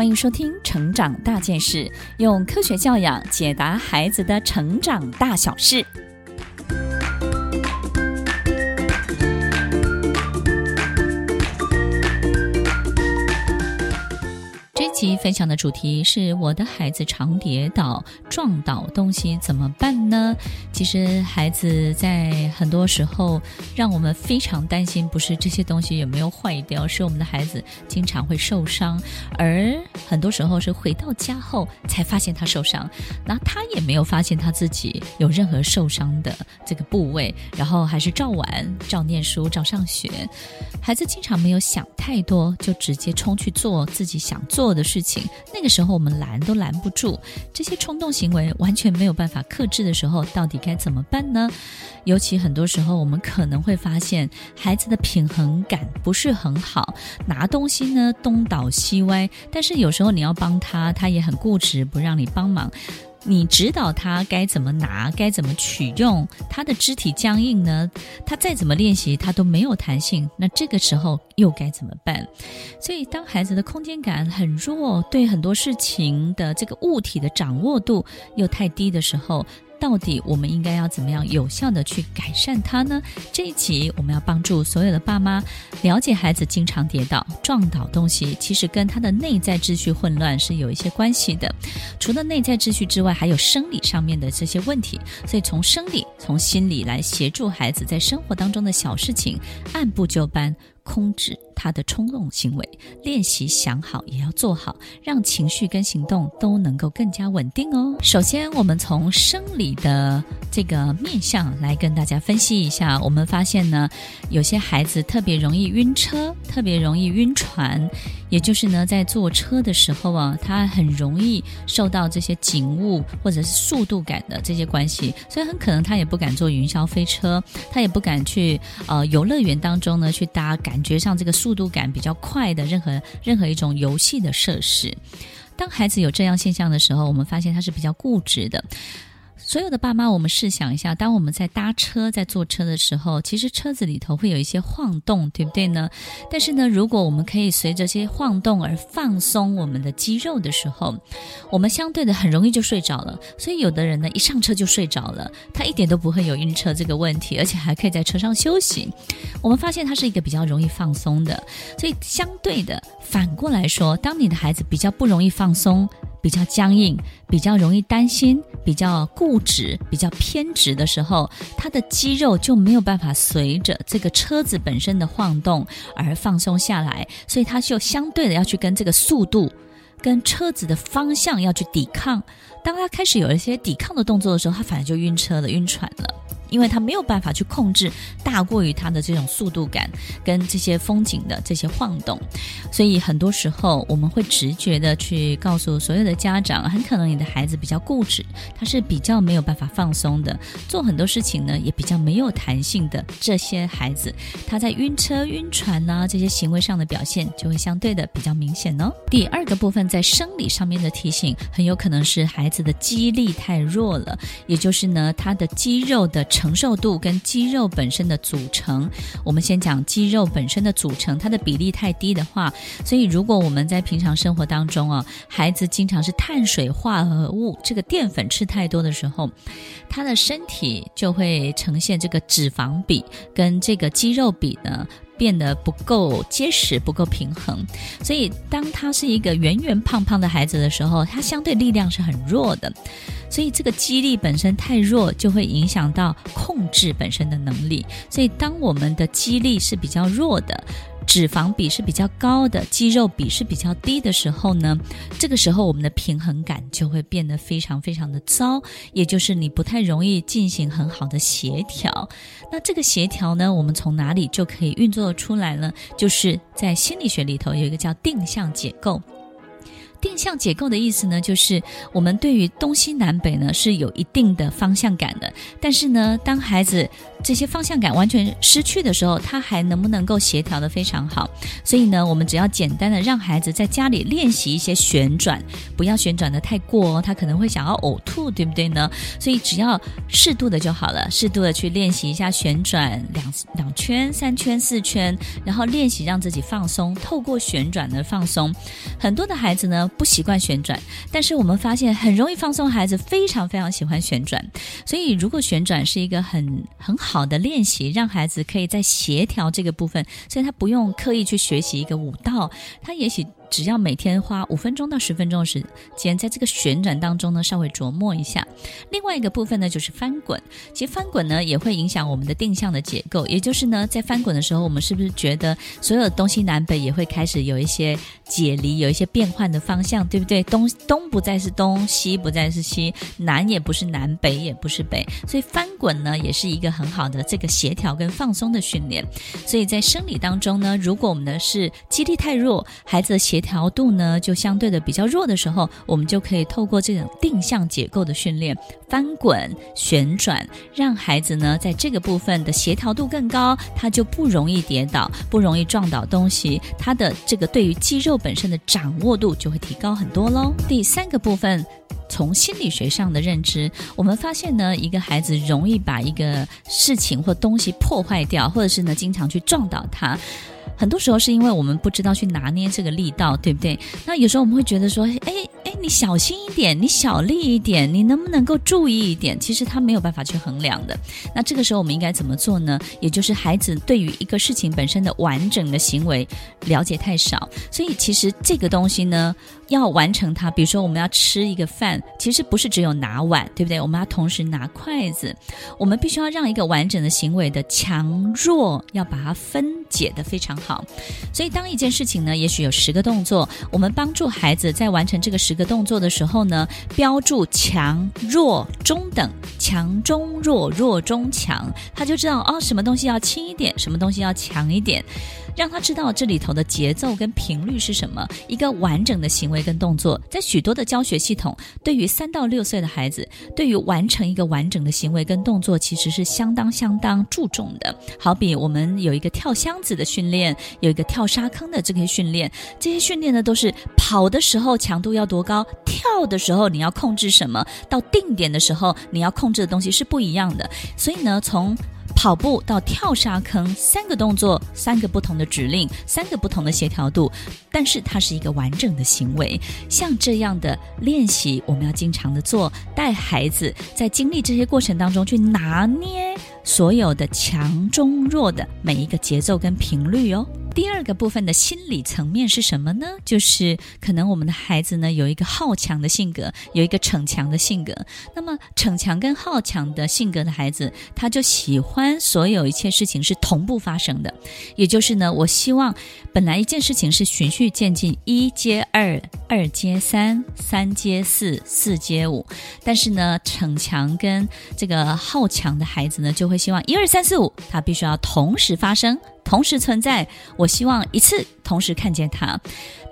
欢迎收听《成长大件事》，用科学教养解答孩子的成长大小事。其分享的主题是我的孩子常跌倒，撞倒东西怎么办呢？其实孩子在很多时候让我们非常担心，不是这些东西有没有坏掉，是我们的孩子经常会受伤，而很多时候是回到家后才发现他受伤，那他也没有发现他自己有任何受伤的这个部位，然后还是照玩、照念书、照上学。孩子经常没有想太多，就直接冲去做自己想做的事情，那个时候我们拦都拦不住，这些冲动行为完全没有办法克制的时候，到底该怎么办呢？尤其很多时候，我们可能会发现孩子的平衡感不是很好，拿东西呢东倒西歪，但是有时候你要帮他，他也很固执，不让你帮忙。你指导他该怎么拿，该怎么取用，他的肢体僵硬呢？他再怎么练习，他都没有弹性。那这个时候又该怎么办？所以，当孩子的空间感很弱，对很多事情的这个物体的掌握度又太低的时候，到底我们应该要怎么样有效地去改善它呢？这一集我们要帮助所有的爸妈了解孩子经常跌倒、撞倒东西，其实跟他的内在秩序混乱是有一些关系的。除了内在秩序之外，还有生理上面的这些问题。所以从生理、从心理来协助孩子在生活当中的小事情按部就班。控制他的冲动行为，练习想好也要做好，让情绪跟行动都能够更加稳定哦。首先，我们从生理的这个面相来跟大家分析一下。我们发现呢，有些孩子特别容易晕车，特别容易晕船，也就是呢，在坐车的时候啊，他很容易受到这些景物或者是速度感的这些关系，所以很可能他也不敢坐云霄飞车，他也不敢去呃游乐园当中呢去搭感觉上这个速度感比较快的任何任何一种游戏的设施，当孩子有这样现象的时候，我们发现他是比较固执的。所有的爸妈，我们试想一下，当我们在搭车、在坐车的时候，其实车子里头会有一些晃动，对不对呢？但是呢，如果我们可以随着这些晃动而放松我们的肌肉的时候，我们相对的很容易就睡着了。所以有的人呢，一上车就睡着了，他一点都不会有晕车这个问题，而且还可以在车上休息。我们发现他是一个比较容易放松的。所以相对的，反过来说，当你的孩子比较不容易放松，比较僵硬，比较容易担心，比较固执，比较偏执的时候，他的肌肉就没有办法随着这个车子本身的晃动而放松下来，所以他就相对的要去跟这个速度、跟车子的方向要去抵抗。当他开始有一些抵抗的动作的时候，他反而就晕车了、晕船了。因为他没有办法去控制大过于他的这种速度感跟这些风景的这些晃动，所以很多时候我们会直觉的去告诉所有的家长，很可能你的孩子比较固执，他是比较没有办法放松的，做很多事情呢也比较没有弹性的。这些孩子他在晕车、晕船呐、这些行为上的表现就会相对的比较明显哦。第二个部分在生理上面的提醒，很有可能是孩子的肌力太弱了，也就是呢他的肌肉的。承受度跟肌肉本身的组成，我们先讲肌肉本身的组成，它的比例太低的话，所以如果我们在平常生活当中啊，孩子经常是碳水化合物这个淀粉吃太多的时候，他的身体就会呈现这个脂肪比跟这个肌肉比呢变得不够结实，不够平衡，所以当他是一个圆圆胖胖的孩子的时候，他相对力量是很弱的。所以这个肌力本身太弱，就会影响到控制本身的能力。所以当我们的肌力是比较弱的，脂肪比是比较高的，肌肉比是比较低的时候呢，这个时候我们的平衡感就会变得非常非常的糟，也就是你不太容易进行很好的协调。那这个协调呢，我们从哪里就可以运作出来呢？就是在心理学里头有一个叫定向解构。定向解构的意思呢，就是我们对于东西南北呢是有一定的方向感的。但是呢，当孩子这些方向感完全失去的时候，他还能不能够协调得非常好？所以呢，我们只要简单的让孩子在家里练习一些旋转，不要旋转得太过哦，他可能会想要呕吐，对不对呢？所以只要适度的就好了，适度的去练习一下旋转两两圈、三圈、四圈，然后练习让自己放松，透过旋转的放松。很多的孩子呢不习惯旋转，但是我们发现很容易放松，孩子非常非常喜欢旋转。所以如果旋转是一个很很好好的练习，让孩子可以在协调这个部分，所以他不用刻意去学习一个舞蹈，他也许。只要每天花五分钟到十分钟的时间，在这个旋转当中呢，稍微琢磨一下。另外一个部分呢，就是翻滚。其实翻滚呢，也会影响我们的定向的结构。也就是呢，在翻滚的时候，我们是不是觉得所有东西南北也会开始有一些解离，有一些变换的方向，对不对？东东不再是东，西不再是西，南也不是南，北也不是北。所以翻滚呢，也是一个很好的这个协调跟放松的训练。所以在生理当中呢，如果我们的是肌力太弱，孩子的协调度呢就相对的比较弱的时候，我们就可以透过这种定向结构的训练，翻滚、旋转，让孩子呢在这个部分的协调度更高，他就不容易跌倒，不容易撞倒东西，他的这个对于肌肉本身的掌握度就会提高很多喽。第三个部分，从心理学上的认知，我们发现呢，一个孩子容易把一个事情或东西破坏掉，或者是呢经常去撞倒它。很多时候是因为我们不知道去拿捏这个力道，对不对？那有时候我们会觉得说，哎哎，你小心一点，你小力一点，你能不能够注意一点？其实他没有办法去衡量的。那这个时候我们应该怎么做呢？也就是孩子对于一个事情本身的完整的行为了解太少，所以其实这个东西呢，要完成它，比如说我们要吃一个饭，其实不是只有拿碗，对不对？我们要同时拿筷子，我们必须要让一个完整的行为的强弱要把它分解得非常好。好，所以当一件事情呢，也许有十个动作，我们帮助孩子在完成这个十个动作的时候呢，标注强弱中等，强中弱，弱中强，他就知道哦，什么东西要轻一点，什么东西要强一点。让他知道这里头的节奏跟频率是什么，一个完整的行为跟动作，在许多的教学系统，对于三到六岁的孩子，对于完成一个完整的行为跟动作，其实是相当相当注重的。好比我们有一个跳箱子的训练，有一个跳沙坑的这个训练，这些训练呢，都是跑的时候强度要多高，跳的时候你要控制什么，到定点的时候你要控制的东西是不一样的。所以呢，从跑步到跳沙坑，三个动作，三个不同的指令，三个不同的协调度，但是它是一个完整的行为。像这样的练习，我们要经常的做，带孩子在经历这些过程当中去拿捏所有的强中弱的每一个节奏跟频率哦。第二个部分的心理层面是什么呢？就是可能我们的孩子呢有一个好强的性格，有一个逞强的性格。那么逞强跟好强的性格的孩子，他就喜欢所有一切事情是同步发生的。也就是呢，我希望本来一件事情是循序渐进，一接二，二接三，三接四，四接五。但是呢，逞强跟这个好强的孩子呢，就会希望一二三四五，他必须要同时发生。同时存在，我希望一次同时看见他。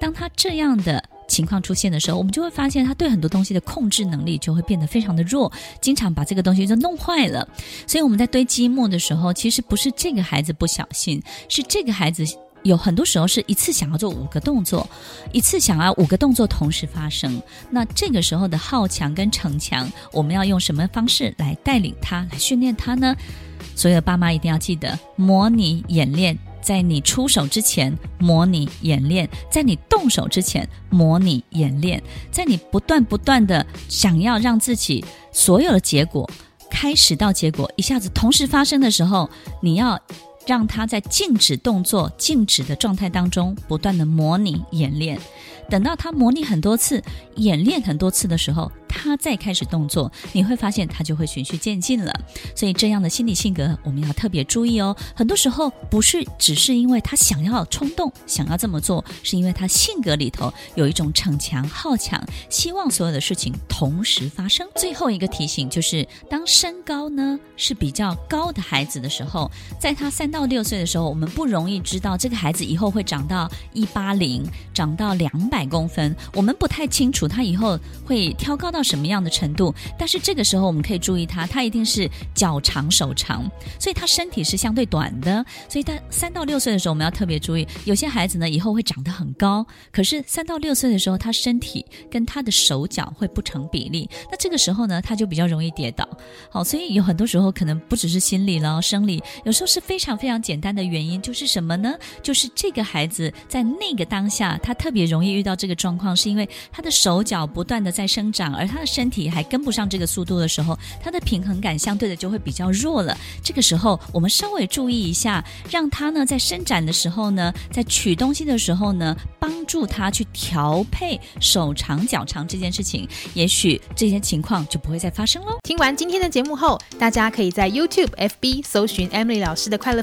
当他这样的情况出现的时候，我们就会发现他对很多东西的控制能力就会变得非常的弱，经常把这个东西就弄坏了。所以我们在堆积木的时候，其实不是这个孩子不小心，是这个孩子有很多时候是一次想要做五个动作，一次想要五个动作同时发生。那这个时候的好强跟逞强，我们要用什么方式来带领他，来训练他呢？所有爸妈一定要记得，模拟演练，在你出手之前模拟演练，在你动手之前模拟演练，在你不断不断的想要让自己所有的结果开始到结果一下子同时发生的时候，你要让他在静止动作、静止的状态当中不断的模拟演练，等到他模拟很多次、演练很多次的时候。他再开始动作，你会发现他就会循序渐进了。所以这样的心理性格，我们要特别注意哦。很多时候不是只是因为他想要冲动，想要这么做，是因为他性格里头有一种逞强好强，希望所有的事情同时发生。最后一个提醒就是，当身高呢是比较高的孩子的时候，在他三到到六岁的时候，我们不容易知道这个孩子以后会长到一八零，长到两百公分，我们不太清楚他以后会挑高。到什么样的程度，但是这个时候我们可以注意他，他一定是脚长手长，所以他身体是相对短的，所以他三到六岁的时候我们要特别注意，有些孩子呢以后会长得很高，可是三到六岁的时候他身体跟他的手脚会不成比例，那这个时候呢他就比较容易跌倒。好，所以有很多时候可能不只是心理了，生理有时候是非常非常简单的原因，就是什么呢？就是这个孩子在那个当下他特别容易遇到这个状况，是因为他的手脚不断的在生长，而他的身体还跟不上这个速度的时候，他的平衡感相对的就会比较弱了。这个时候我们稍微注意一下，让他呢在伸展的时候呢，在取东西的时候呢，帮助他去调配手长脚长这件事情，也许这些情况就不会再发生喽。听完今天的节目后，大家可以在 YouTube、FB 搜寻 Emily 老师的快乐